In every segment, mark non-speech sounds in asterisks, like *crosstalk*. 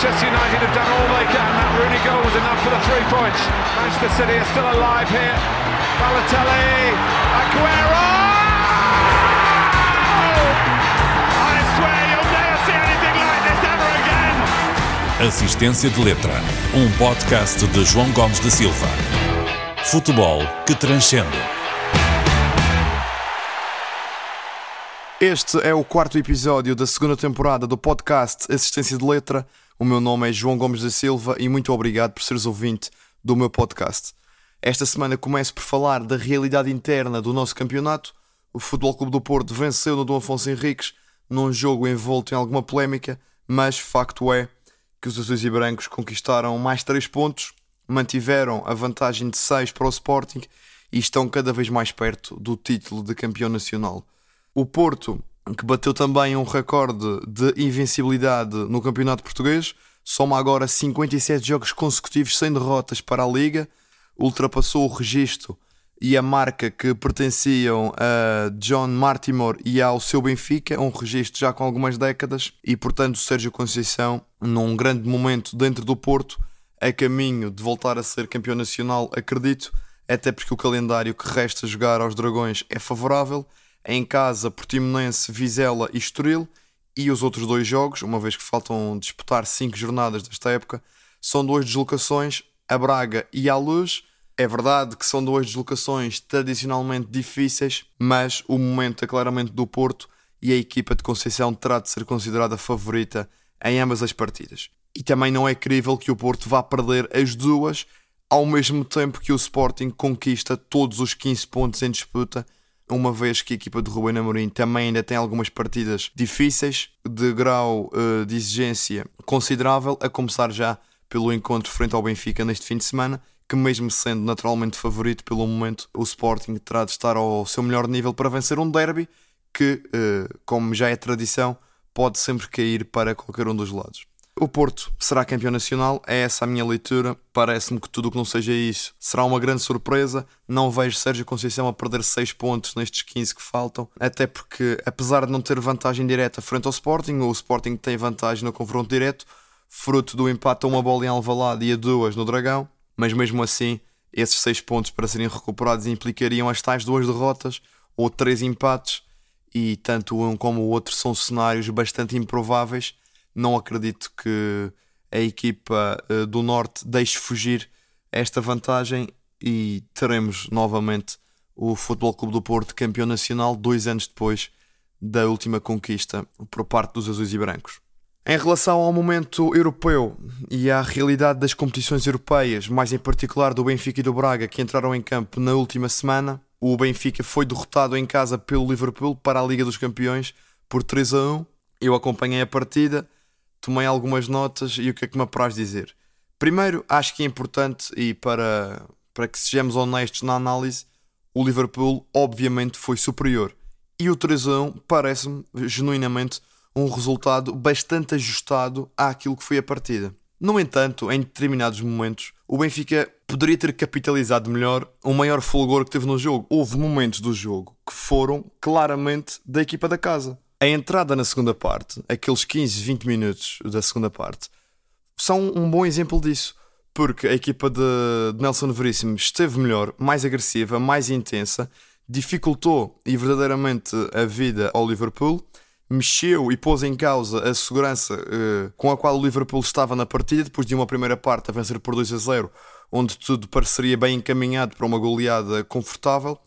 Manchester United have done all they can. That Rooney goal was enough for the three points. Manchester City are still alive here. Balotelli, Aguero! I swear you'll never see anything like this ever again. Assistência de Letra, um podcast de João Gomes da Silva. Futebol que transcende. Este é o quarto episódio da segunda temporada do podcast Assistência de Letra. O meu nome é João Gomes da Silva e muito obrigado por seres ouvinte do meu podcast. Esta semana começo por falar da realidade interna do nosso campeonato. O Futebol Clube do Porto venceu no Dom Afonso Henriques num jogo envolto em alguma polémica, mas facto é que os azuis e brancos conquistaram mais 3 pontos, mantiveram a vantagem de 6 para o Sporting e estão cada vez mais perto do título de campeão nacional. O Porto, que bateu também um recorde de invencibilidade no Campeonato Português, soma agora 57 jogos consecutivos sem derrotas para a Liga, ultrapassou o registro e a marca que pertenciam a John Martimore e ao seu Benfica, um registro já com algumas décadas, e portanto Sérgio Conceição, num grande momento dentro do Porto, a caminho de voltar a ser campeão nacional, acredito, até porque o calendário que resta jogar aos Dragões é favorável em casa Portimonense, Vizela e Estoril e os outros dois jogos, uma vez que faltam disputar cinco jornadas desta época, são duas deslocações a Braga e à Luz. É verdade que são duas deslocações tradicionalmente difíceis, mas o momento é claramente do Porto e a equipa de Conceição terá de ser considerada favorita em ambas as partidas. E também não é crível que o Porto vá perder as duas ao mesmo tempo que o Sporting conquista todos os 15 pontos em disputa uma vez que a equipa de Rubén Amorim também ainda tem algumas partidas difíceis, de grau uh, de exigência considerável, a começar já pelo encontro frente ao Benfica neste fim de semana, que mesmo sendo naturalmente favorito pelo momento, o Sporting terá de estar ao seu melhor nível para vencer um derby que, uh, como já é tradição, pode sempre cair para qualquer um dos lados. O Porto será campeão nacional, é essa a minha leitura. Parece-me que tudo o que não seja isso será uma grande surpresa. Não vejo Sérgio Conceição a perder 6 pontos nestes 15 que faltam, até porque, apesar de não ter vantagem direta frente ao Sporting, o Sporting tem vantagem no confronto direto, fruto do empate a uma bola em Alvalade e a duas no Dragão, mas mesmo assim, esses 6 pontos para serem recuperados implicariam as tais duas derrotas ou três empates, e tanto um como o outro são cenários bastante improváveis não acredito que a equipa uh, do Norte deixe fugir esta vantagem e teremos novamente o Futebol Clube do Porto campeão nacional dois anos depois da última conquista por parte dos azuis e brancos. Em relação ao momento europeu e à realidade das competições europeias, mais em particular do Benfica e do Braga que entraram em campo na última semana, o Benfica foi derrotado em casa pelo Liverpool para a Liga dos Campeões por 3 a 1. Eu acompanhei a partida tomei algumas notas e o que é que me apraz dizer? Primeiro, acho que é importante e para, para que sejamos honestos na análise, o Liverpool obviamente foi superior. E o 3 a 1 parece-me genuinamente um resultado bastante ajustado àquilo que foi a partida. No entanto, em determinados momentos, o Benfica poderia ter capitalizado melhor o maior fulgor que teve no jogo. Houve momentos do jogo que foram claramente da equipa da casa. A entrada na segunda parte, aqueles 15, 20 minutos da segunda parte, são um bom exemplo disso. Porque a equipa de Nelson Veríssimo esteve melhor, mais agressiva, mais intensa, dificultou e verdadeiramente a vida ao Liverpool, mexeu e pôs em causa a segurança uh, com a qual o Liverpool estava na partida, depois de uma primeira parte a vencer por 2 a 0, onde tudo pareceria bem encaminhado para uma goleada confortável.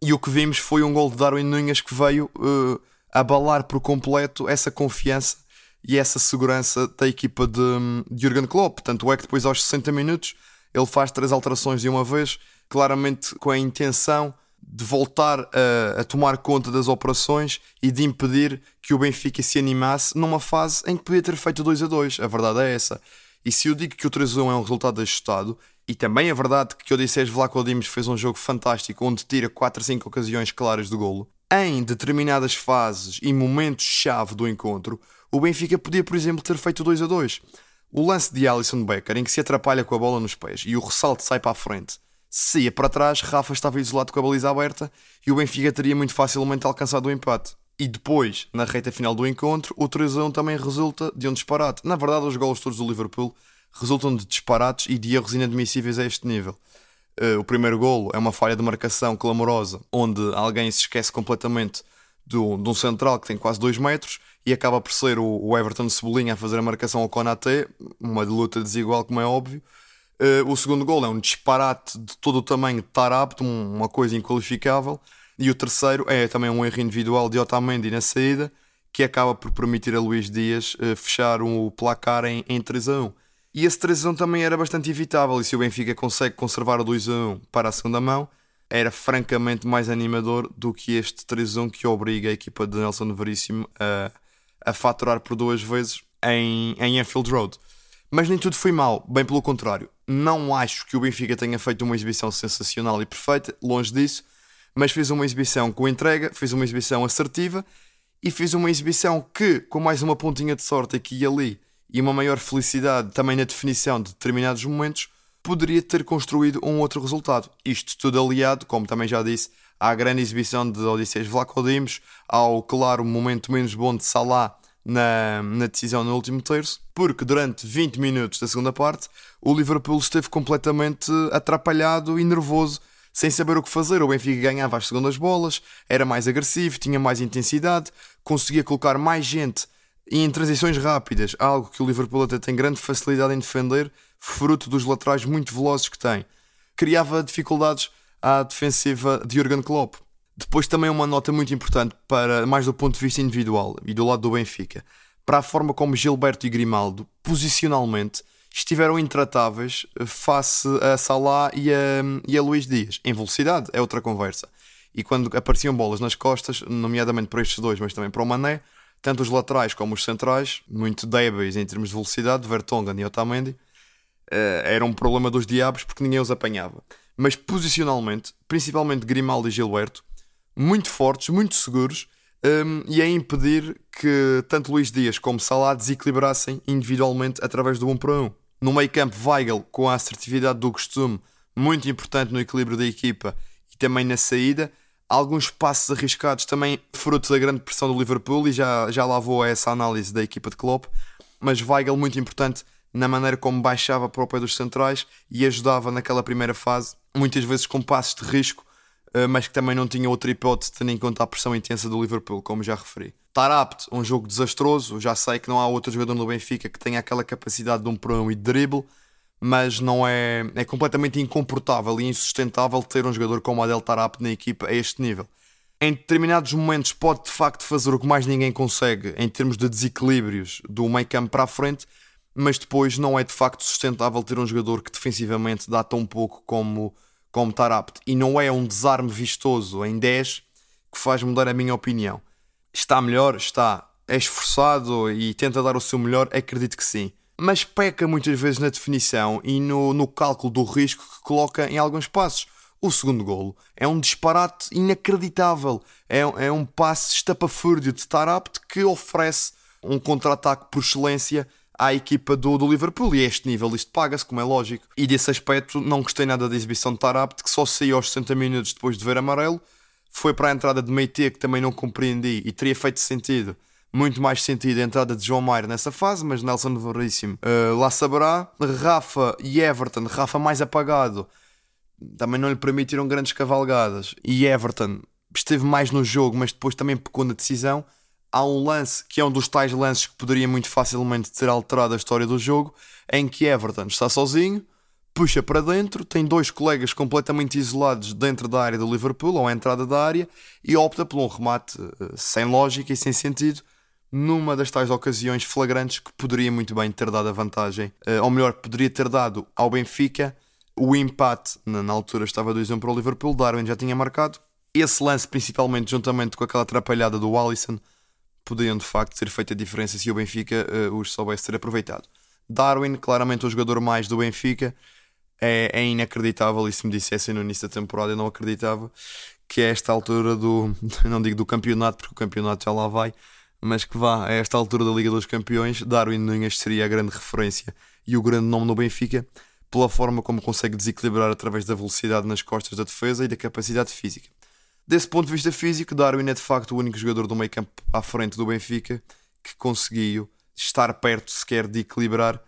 E o que vimos foi um gol de Darwin Nunes que veio uh, abalar por completo essa confiança e essa segurança da equipa de, de Jurgen Klopp. Tanto é que depois, aos 60 minutos, ele faz três alterações de uma vez, claramente com a intenção de voltar a, a, tomar conta das operações e de impedir que o Benfica se animasse numa fase em que podia ter feito 2 a 2. A verdade é essa. E se eu digo que o 3 a 1 é um resultado ajustado, e também é verdade que Odisseus Vlaco Dimos fez um jogo fantástico onde tira 4 a 5 ocasiões claras de golo, em determinadas fases e momentos-chave do encontro, o Benfica podia, por exemplo, ter feito 2 a 2. O lance de Alisson Becker, em que se atrapalha com a bola nos pés e o ressalto sai para a frente, se ia para trás, Rafa estava isolado com a baliza aberta e o Benfica teria muito facilmente alcançado o empate. E depois, na reta final do encontro, o 3 a 1 também resulta de um disparate. Na verdade, os golos todos do Liverpool resultam de disparates e de erros inadmissíveis a este nível. Uh, o primeiro golo é uma falha de marcação clamorosa, onde alguém se esquece completamente do, de um central que tem quase 2 metros e acaba por ser o, o Everton Cebolinha a fazer a marcação ao Konaté, uma luta desigual, como é óbvio. Uh, o segundo gol é um disparate de todo o tamanho de Tarapto, uma coisa inqualificável. E o terceiro é também um erro individual de Otamendi na saída, que acaba por permitir a Luís Dias uh, fechar um, o placar em, em 3 a 1. E esse 3 a 1 também era bastante evitável, e se o Benfica consegue conservar o 2 a 1 para a segunda mão, era francamente mais animador do que este 3 a 1 que obriga a equipa de Nelson Veríssimo a, a faturar por duas vezes em, em Anfield Road. Mas nem tudo foi mal, bem pelo contrário. Não acho que o Benfica tenha feito uma exibição sensacional e perfeita, longe disso mas fez uma exibição com entrega, fez uma exibição assertiva e fez uma exibição que, com mais uma pontinha de sorte aqui e ali e uma maior felicidade também na definição de determinados momentos, poderia ter construído um outro resultado. Isto tudo aliado, como também já disse, à grande exibição de Odisseus Vlacodimos, ao claro momento menos bom de Salah na, na decisão no último terço, porque durante 20 minutos da segunda parte o Liverpool esteve completamente atrapalhado e nervoso sem saber o que fazer, o Benfica ganhava as segundas bolas, era mais agressivo, tinha mais intensidade, conseguia colocar mais gente e em transições rápidas, algo que o Liverpool até tem grande facilidade em defender, fruto dos laterais muito velozes que tem. Criava dificuldades à defensiva de Jurgen Klopp. Depois também uma nota muito importante para mais do ponto de vista individual e do lado do Benfica, para a forma como Gilberto e Grimaldo posicionalmente estiveram intratáveis face a Salah e a, e a Luís Dias. Em velocidade é outra conversa. E quando apareciam bolas nas costas, nomeadamente para estes dois, mas também para o Mané, tanto os laterais como os centrais, muito débeis em termos de velocidade, Vertonghen e Otamendi, uh, era um problema dos diabos porque ninguém os apanhava. Mas posicionalmente, principalmente Grimaldo e Gilberto, muito fortes, muito seguros, um, e a impedir que tanto Luís Dias como Salah desequilibrassem individualmente através do 1 para 1. No meio campo, Weigl, com a assertividade do costume, muito importante no equilíbrio da equipa e também na saída. Alguns passos arriscados também fruto da grande pressão do Liverpool e já, já lá vou a essa análise da equipa de Klopp. Mas Weigl muito importante na maneira como baixava para o pé dos centrais e ajudava naquela primeira fase, muitas vezes com passos de risco, eh, mas que também não tinha outra hipótese tendo em conta a pressão intensa do Liverpool, como já referi. Tarapte, um jogo desastroso. Já sei que não há outro jogador no Benfica que tenha aquela capacidade de um um e de dribble, mas não é, é completamente incomportável e insustentável ter um jogador como Adel Tarapte na equipa a este nível. Em determinados momentos pode de facto fazer o que mais ninguém consegue em termos de desequilíbrios do meio campo para a frente, mas depois não é de facto sustentável ter um jogador que defensivamente dá tão pouco como, como Tarapte. E não é um desarme vistoso em 10 que faz mudar a minha opinião. Está melhor? Está. É esforçado e tenta dar o seu melhor? Acredito que sim. Mas peca muitas vezes na definição e no, no cálculo do risco que coloca em alguns passos. O segundo golo é um disparate inacreditável. É, é um passe estapafúrdio de Tarapte que oferece um contra-ataque por excelência à equipa do, do Liverpool. E a este nível isto paga-se, como é lógico. E desse aspecto não gostei nada da exibição de Tarapte, que só saiu aos 60 minutos depois de ver amarelo foi para a entrada de Meite que também não compreendi e teria feito sentido, muito mais sentido a entrada de João Maia nessa fase, mas Nelson Veríssimo uh, lá saberá. Rafa e Everton, Rafa mais apagado, também não lhe permitiram grandes cavalgadas. E Everton esteve mais no jogo, mas depois também pecou na decisão. Há um lance que é um dos tais lances que poderia muito facilmente ter alterado a história do jogo, em que Everton está sozinho puxa para dentro, tem dois colegas completamente isolados dentro da área do Liverpool, ou à entrada da área, e opta por um remate uh, sem lógica e sem sentido, numa das tais ocasiões flagrantes que poderia muito bem ter dado a vantagem, uh, ou melhor, poderia ter dado ao Benfica o empate, na, na altura estava 2-1 para o Liverpool, Darwin já tinha marcado. Esse lance, principalmente juntamente com aquela atrapalhada do Alisson, poderiam de facto ter feito a diferença se o Benfica uh, os soubesse ter aproveitado. Darwin, claramente o jogador mais do Benfica, é, é inacreditável. E se me dissessem no início da temporada, eu não acreditava que a esta altura do, *laughs* não digo do campeonato, porque o campeonato já lá vai, mas que vá a esta altura da Liga dos Campeões, Darwin Nunes seria a grande referência e o grande nome no Benfica, pela forma como consegue desequilibrar através da velocidade nas costas da defesa e da capacidade física. Desse ponto de vista físico, Darwin é de facto o único jogador do meio campo à frente do Benfica que conseguiu estar perto sequer de equilibrar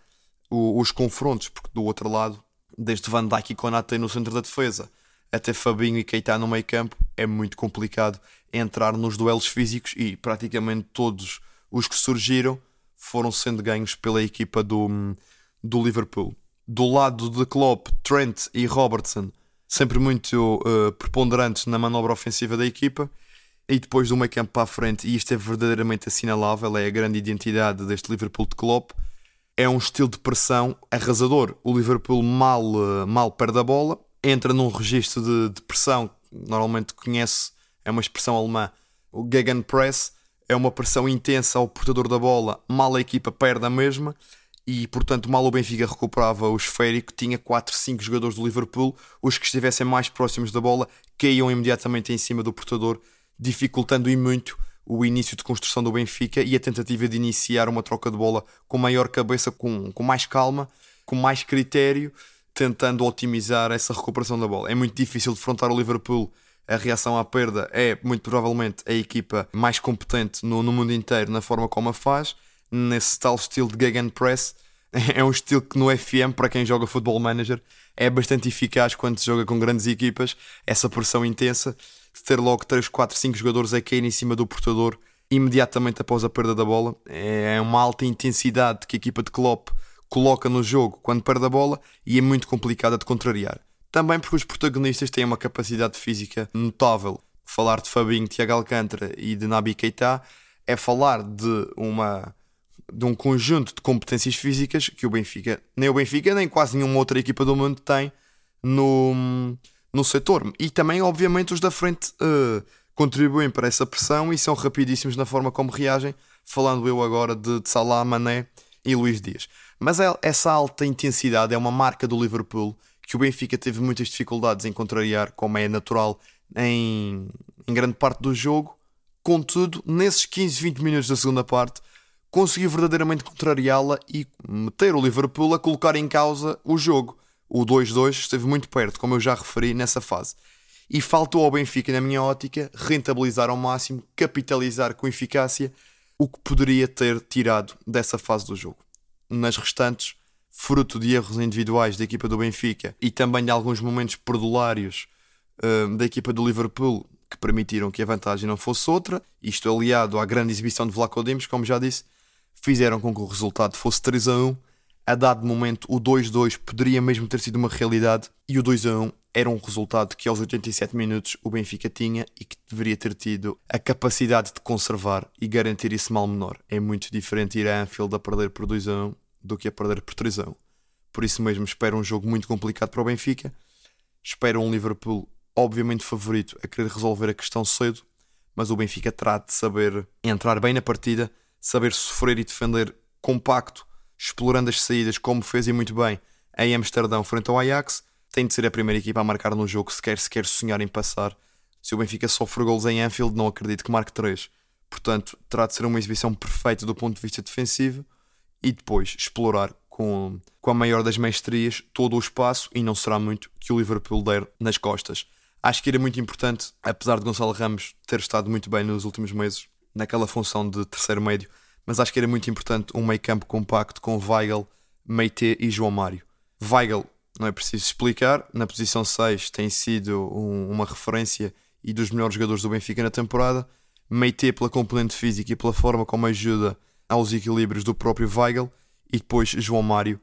os confrontos, porque do outro lado, desde Van Dijk e Konate no centro da defesa até Fabinho e Keita no meio campo, é muito complicado entrar nos duelos físicos e praticamente todos os que surgiram foram sendo ganhos pela equipa do, do Liverpool. Do lado de Klopp, Trent e Robertson sempre muito uh, preponderantes na manobra ofensiva da equipa. E depois do meio campo para a frente, e isto é verdadeiramente assinalável, é a grande identidade deste Liverpool de Klopp, é um estilo de pressão arrasador. O Liverpool mal, uh, mal perde a bola, entra num registro de, de pressão, normalmente conhece, é uma expressão alemã, o Gegenpress, é uma pressão intensa ao portador da bola, mal a equipa perde a mesma, e portanto mal o Benfica recuperava o esférico, tinha 4, 5 jogadores do Liverpool, os que estivessem mais próximos da bola caíam imediatamente em cima do portador, dificultando e muito o início de construção do Benfica e a tentativa de iniciar uma troca de bola com maior cabeça, com, com mais calma, com mais critério, tentando otimizar essa recuperação da bola. É muito difícil defrontar o Liverpool. A reação à perda é muito provavelmente a equipa mais competente no, no mundo inteiro na forma como a faz nesse tal estilo de Gegenpress. *laughs* É um estilo que no FM, para quem joga Football Manager, é bastante eficaz quando se joga com grandes equipas. Essa pressão intensa de ter logo 3, 4, 5 jogadores a cair em cima do portador imediatamente após a perda da bola. É uma alta intensidade que a equipa de Klopp coloca no jogo quando perde a bola e é muito complicada de contrariar. Também porque os protagonistas têm uma capacidade física notável. Falar de Fabinho, Thiago Alcântara e de Nabi Keita é falar de uma de um conjunto de competências físicas que o Benfica, nem o Benfica, nem quase nenhuma outra equipa do mundo tem no, no setor. E também, obviamente, os da frente uh, contribuem para essa pressão e são rapidíssimos na forma como reagem, falando eu agora de, de Salah, Mané e Luís Dias. Mas é, essa alta intensidade é uma marca do Liverpool que o Benfica teve muitas dificuldades em contrariar, como é natural em, em grande parte do jogo. Contudo, nesses 15, 20 minutos da segunda parte, conseguiu verdadeiramente contrariá-la e meter o Liverpool a colocar em causa o jogo. O 2-2 esteve muito perto, como eu já referi nessa fase. E faltou ao Benfica, na minha ótica, rentabilizar ao máximo, capitalizar com eficácia o que poderia ter tirado dessa fase do jogo. Nas restantes, fruto de erros individuais da equipa do Benfica e também de alguns momentos perdulários uh, da equipa do Liverpool que permitiram que a vantagem não fosse outra, isto aliado à grande exibição de Vlaco Dimos, como já disse, fizeram com que o resultado fosse 3 a 1. A dado momento, o 2-2 poderia mesmo ter sido uma realidade e o 2 a 1 era um resultado que aos 87 minutos o Benfica tinha e que deveria ter tido a capacidade de conservar e garantir esse mal menor. É muito diferente ir a Anfield a perder por 2 a 1 do que a perder por 3 a 1. Por isso mesmo espero um jogo muito complicado para o Benfica. Espero um Liverpool obviamente favorito a querer resolver a questão cedo, mas o Benfica terá de saber entrar bem na partida saber sofrer e defender compacto, explorando as saídas, como fez e muito bem em Amsterdão frente ao Ajax, tem de ser a primeira equipa a marcar no jogo se quer, se quer sonhar em passar. Se o Benfica sofre gols em Anfield, não acredito que marque 3. Portanto, terá de ser uma exibição perfeita do ponto de vista defensivo e depois explorar com, com a maior das maestrias todo o espaço e não será muito que o Liverpool der nas costas. Acho que era muito importante, apesar de Gonçalo Ramos ter estado muito bem nos últimos meses, naquela função de terceiro médio, mas acho que era muito importante um meio campo compacto com Weigl, Meite e João Mário. Weigl, não é preciso explicar, na posição 6 tem sido um, uma referência e dos melhores jogadores do Benfica na temporada. Meite pela componente física e pela forma como ajuda aos equilíbrios do próprio Weigl e depois João Mário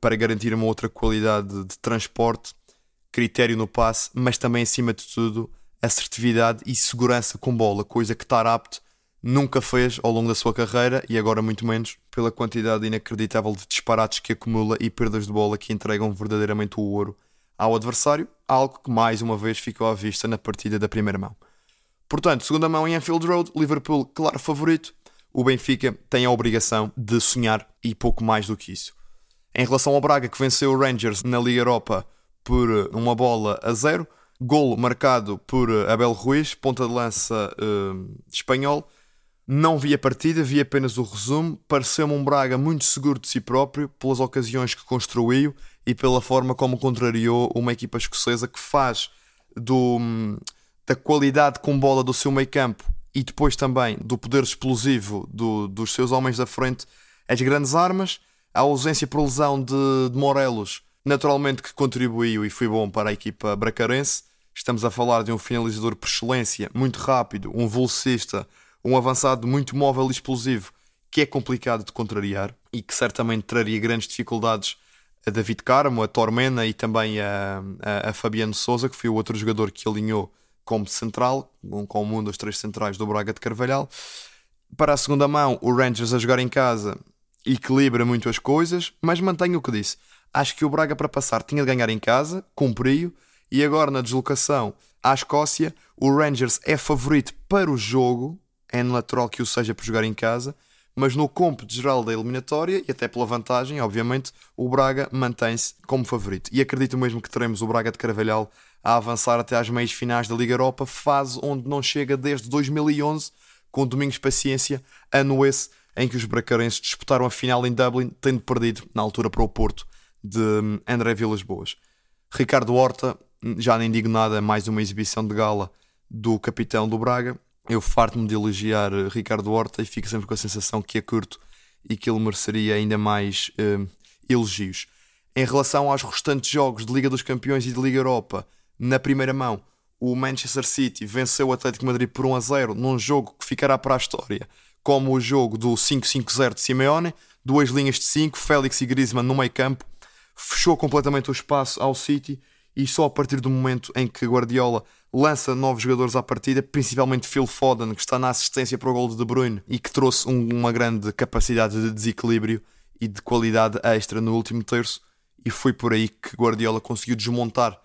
para garantir uma outra qualidade de transporte, critério no passe, mas também acima de tudo assertividade e segurança com bola, coisa que estar apto nunca fez ao longo da sua carreira e agora muito menos pela quantidade inacreditável de disparates que acumula e perdas de bola que entregam verdadeiramente o ouro ao adversário, algo que mais uma vez ficou à vista na partida da primeira mão. Portanto, segunda mão em Anfield Road, Liverpool, claro favorito. O Benfica tem a obrigação de sonhar e pouco mais do que isso. Em relação ao Braga, que venceu o Rangers na Liga Europa por uma bola a zero, golo marcado por Abel Ruiz, ponta de lança uh, espanhol, não vi a partida, vi apenas o resumo. Pareceu-me um Braga muito seguro de si próprio, pelas ocasiões que construiu e pela forma como contrariou uma equipa escocesa que faz do, da qualidade com bola do seu meio campo e depois também do poder explosivo do, dos seus homens da frente, as grandes armas, a ausência por lesão de, de Morelos, naturalmente que contribuiu e foi bom para a equipa bracarense. Estamos a falar de um finalizador por excelência, muito rápido, um velocista, um avançado muito móvel e explosivo, que é complicado de contrariar e que certamente traria grandes dificuldades a David Carmo, a Tormena e também a, a, a Fabiano Souza, que foi o outro jogador que alinhou como central, como um dos três centrais do Braga de Carvalhal. Para a segunda mão, o Rangers a jogar em casa equilibra muito as coisas, mas mantenho o que disse. Acho que o Braga para passar tinha de ganhar em casa, cumpriu, e agora na deslocação à Escócia, o Rangers é favorito para o jogo, é natural que o seja por jogar em casa, mas no cômputo geral da eliminatória, e até pela vantagem, obviamente, o Braga mantém-se como favorito. E acredito mesmo que teremos o Braga de Carvalhal a avançar até às meias finais da Liga Europa, fase onde não chega desde 2011, com Domingos Paciência, ano esse em que os bracarenses disputaram a final em Dublin, tendo perdido, na altura, para o Porto, de hum, André Vilas Boas. Ricardo Horta, já nem digo nada, mais uma exibição de gala do capitão do Braga. Eu farto-me de elogiar eh, Ricardo Horta e fico sempre com a sensação que é curto e que ele mereceria ainda mais uh, elogios. Em relação aos restantes jogos de Liga dos Campeões e de Liga Europa, na primeira mão, o Manchester City venceu o Atlético Madrid por 1 a 0 num jogo que ficará para a história, como o jogo do 5-5-0 de Simeone, duas linhas de 5, Félix e Griezmann no meio campo, fechou completamente o espaço ao City e só a partir do momento em que Guardiola lança novos jogadores à partida, principalmente Phil Foden, que está na assistência para o gol de De Bruyne e que trouxe um, uma grande capacidade de desequilíbrio e de qualidade extra no último terço, e foi por aí que Guardiola conseguiu desmontar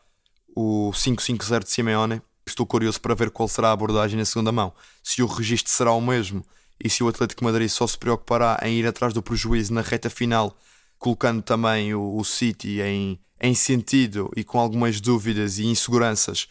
o 5-5-0 de Simeone. Estou curioso para ver qual será a abordagem na segunda mão. Se o registro será o mesmo e se o Atlético Madrid só se preocupará em ir atrás do prejuízo na reta final, colocando também o, o City em, em sentido e com algumas dúvidas e inseguranças,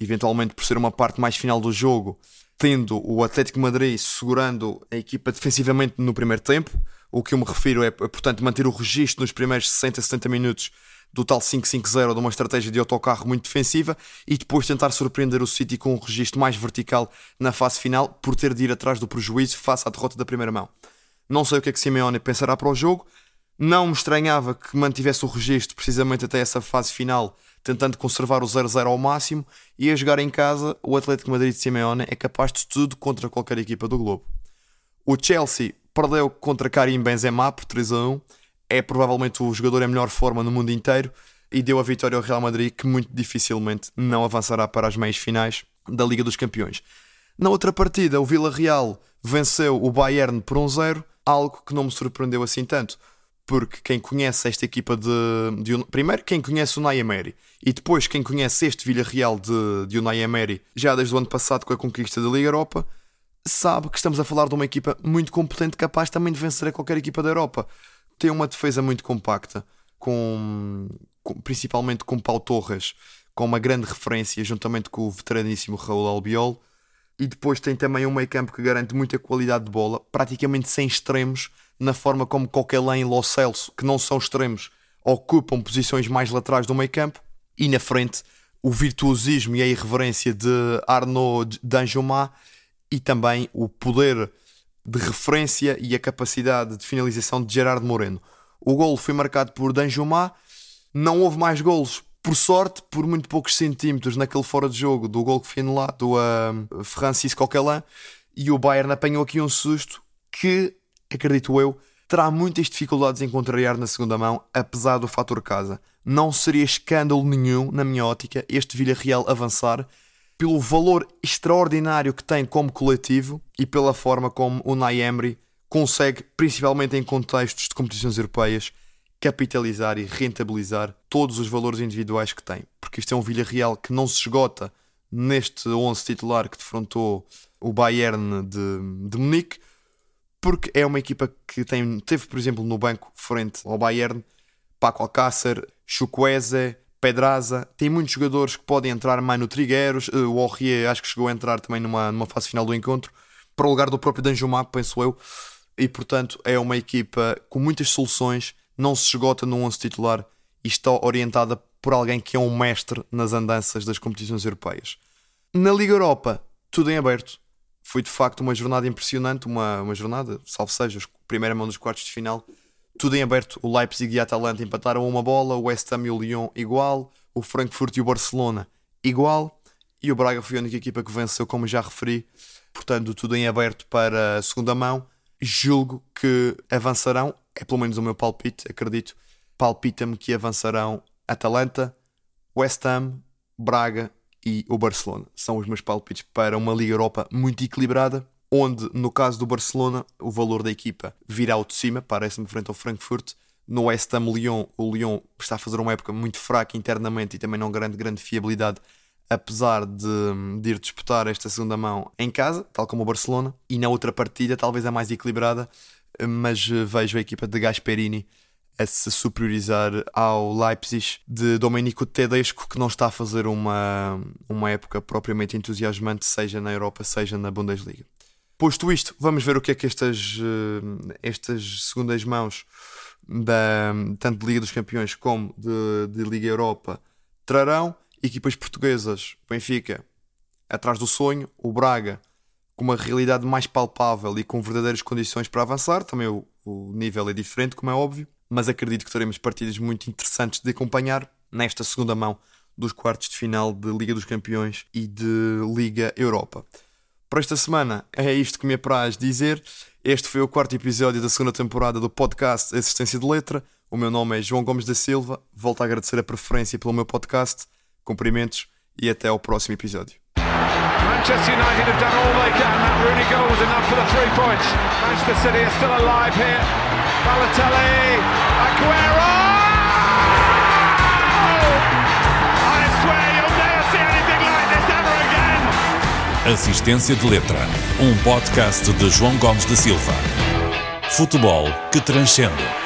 eventualmente por ser uma parte mais final do jogo, tendo o Atlético Madrid segurando a equipa defensivamente no primeiro tempo. O que eu me refiro é, portanto, manter o registro nos primeiros 60, 70 minutos do tal 5-5-0 de uma estratégia de autocarro muito defensiva e depois tentar surpreender o City com um registro mais vertical na fase final por ter de ir atrás do prejuízo face à derrota da primeira mão. Não sei o que é que Simeone pensará para o jogo, não me estranhava que mantivesse o registro precisamente até essa fase final, tentando conservar o 0-0 ao máximo e a jogar em casa, o Atlético Madrid de Simeone é capaz de tudo contra qualquer equipa do globo. O Chelsea perdeu contra Karim Benzema por 3 a 1 é provavelmente o jogador em melhor forma no mundo inteiro e deu a vitória ao Real Madrid, que muito dificilmente não avançará para as meias finais da Liga dos Campeões. Na outra partida, o Vila Real venceu o Bayern por 1-0, algo que não me surpreendeu assim tanto, porque quem conhece esta equipa de, de primeiro quem conhece o Unai Emery e depois quem conhece este Vila Real de, de Unai Emery já desde o ano passado com a conquista da Liga Europa sabe que estamos a falar de uma equipa muito competente capaz também de vencer a qualquer equipa da Europa tem uma defesa muito compacta, com, com, principalmente com Paulo Torres, com uma grande referência, juntamente com o veteraníssimo Raul Albiol. E depois tem também um meio campo que garante muita qualidade de bola, praticamente sem extremos, na forma como Coquelin e Lo Celso, que não são extremos, ocupam posições mais laterais do meio campo. E na frente, o virtuosismo e a irreverência de Arnaud Danjuma e também o poder de referência e a capacidade de finalização de Gerardo Moreno. O gol foi marcado por Danjuma, não houve mais golos, por sorte, por muito poucos centímetros naquele fora de jogo do gol que foi anulado a uh, Francisco Coquelin, e o Bayern apanhou aqui um susto que, acredito eu, terá muitas dificuldades em contrariar na segunda mão, apesar do fator casa. Não seria escândalo nenhum, na minha ótica, este Villarreal avançar pelo valor extraordinário que tem como coletivo e pela forma como o Nay Emery consegue, principalmente em contextos de competições europeias, capitalizar e rentabilizar todos os valores individuais que tem. Porque isto é um Villarreal que não se esgota neste 11 titular que defrontou o Bayern de, de Munique, porque é uma equipa que tem, teve, por exemplo, no banco frente ao Bayern, Paco Alcácer, Chukwueze, Pedraza, tem muitos jogadores que podem entrar, Mano Trigueiros, eh, o Orrier acho que chegou a entrar também numa, numa fase final do encontro, para o lugar do próprio Danjumá, penso eu, e portanto é uma equipa com muitas soluções, não se esgota no 11 titular e está orientada por alguém que é um mestre nas andanças das competições europeias. Na Liga Europa, tudo em aberto. Foi de facto uma jornada impressionante, uma, uma jornada, salvo seja, primeira mão dos quartos de final. Tudo em aberto. O Leipzig e a Atalanta empataram uma bola, o West Ham e o Lyon igual, o Frankfurt e o Barcelona igual, e o Braga foi a única equipa que venceu, como já referi. Portanto, tudo em aberto para a segunda mão. Julgo que avançarão, é pelo menos o meu palpite, acredito. Palpita-me que avançarão Atalanta, West Ham, Braga e o Barcelona. São os meus palpites para uma Liga Europa muito equilibrada, onde, no caso do Barcelona, o valor da equipa virá ao de cima, parece-me frente ao Frankfurt. No West Ham Lyon, o Lyon está a fazer uma época muito fraca internamente e também não garante grande fiabilidade, apesar de, de ir disputar esta segunda mão em casa, tal como o Barcelona. E na outra partida, talvez a mais equilibrada, mas vejo a equipa de Gasperini a se superiorizar ao Leipzig de Domenico Tedesco, que não está a fazer uma, uma época propriamente entusiasmante, seja na Europa, seja na Bundesliga. Posto isto, vamos ver o que é que estas, eh, estas segundas mãos, da, tanto de Liga dos Campeões como de, de Liga Europa, trarão. Equipas portuguesas, Benfica, atrás do sonho, o Braga, com uma realidade mais palpável e com verdadeiras condições para avançar. Também o, o nível é diferente, como é óbvio mas acredito que teremos partidas muito interessantes de acompanhar nesta segunda mão dos quartos de final de Liga dos Campeões e de Liga Europa. Para esta semana é isto que me apraz dizer. Este foi o quarto episódio da segunda temporada do podcast Assistência de Letra. O meu nome é João Gomes da Silva. Volto a agradecer a preferência pelo meu podcast. Cumprimentos e até ao próximo episódio. Manchester United have done all they can. That Rooney goal was enough for the three points. Manchester City are still alive here. Balotelli, Aguero! I swear you'll never see anything like this ever again. Assistência de Letra, um podcast de João Gomes da Silva. Futebol que transcende.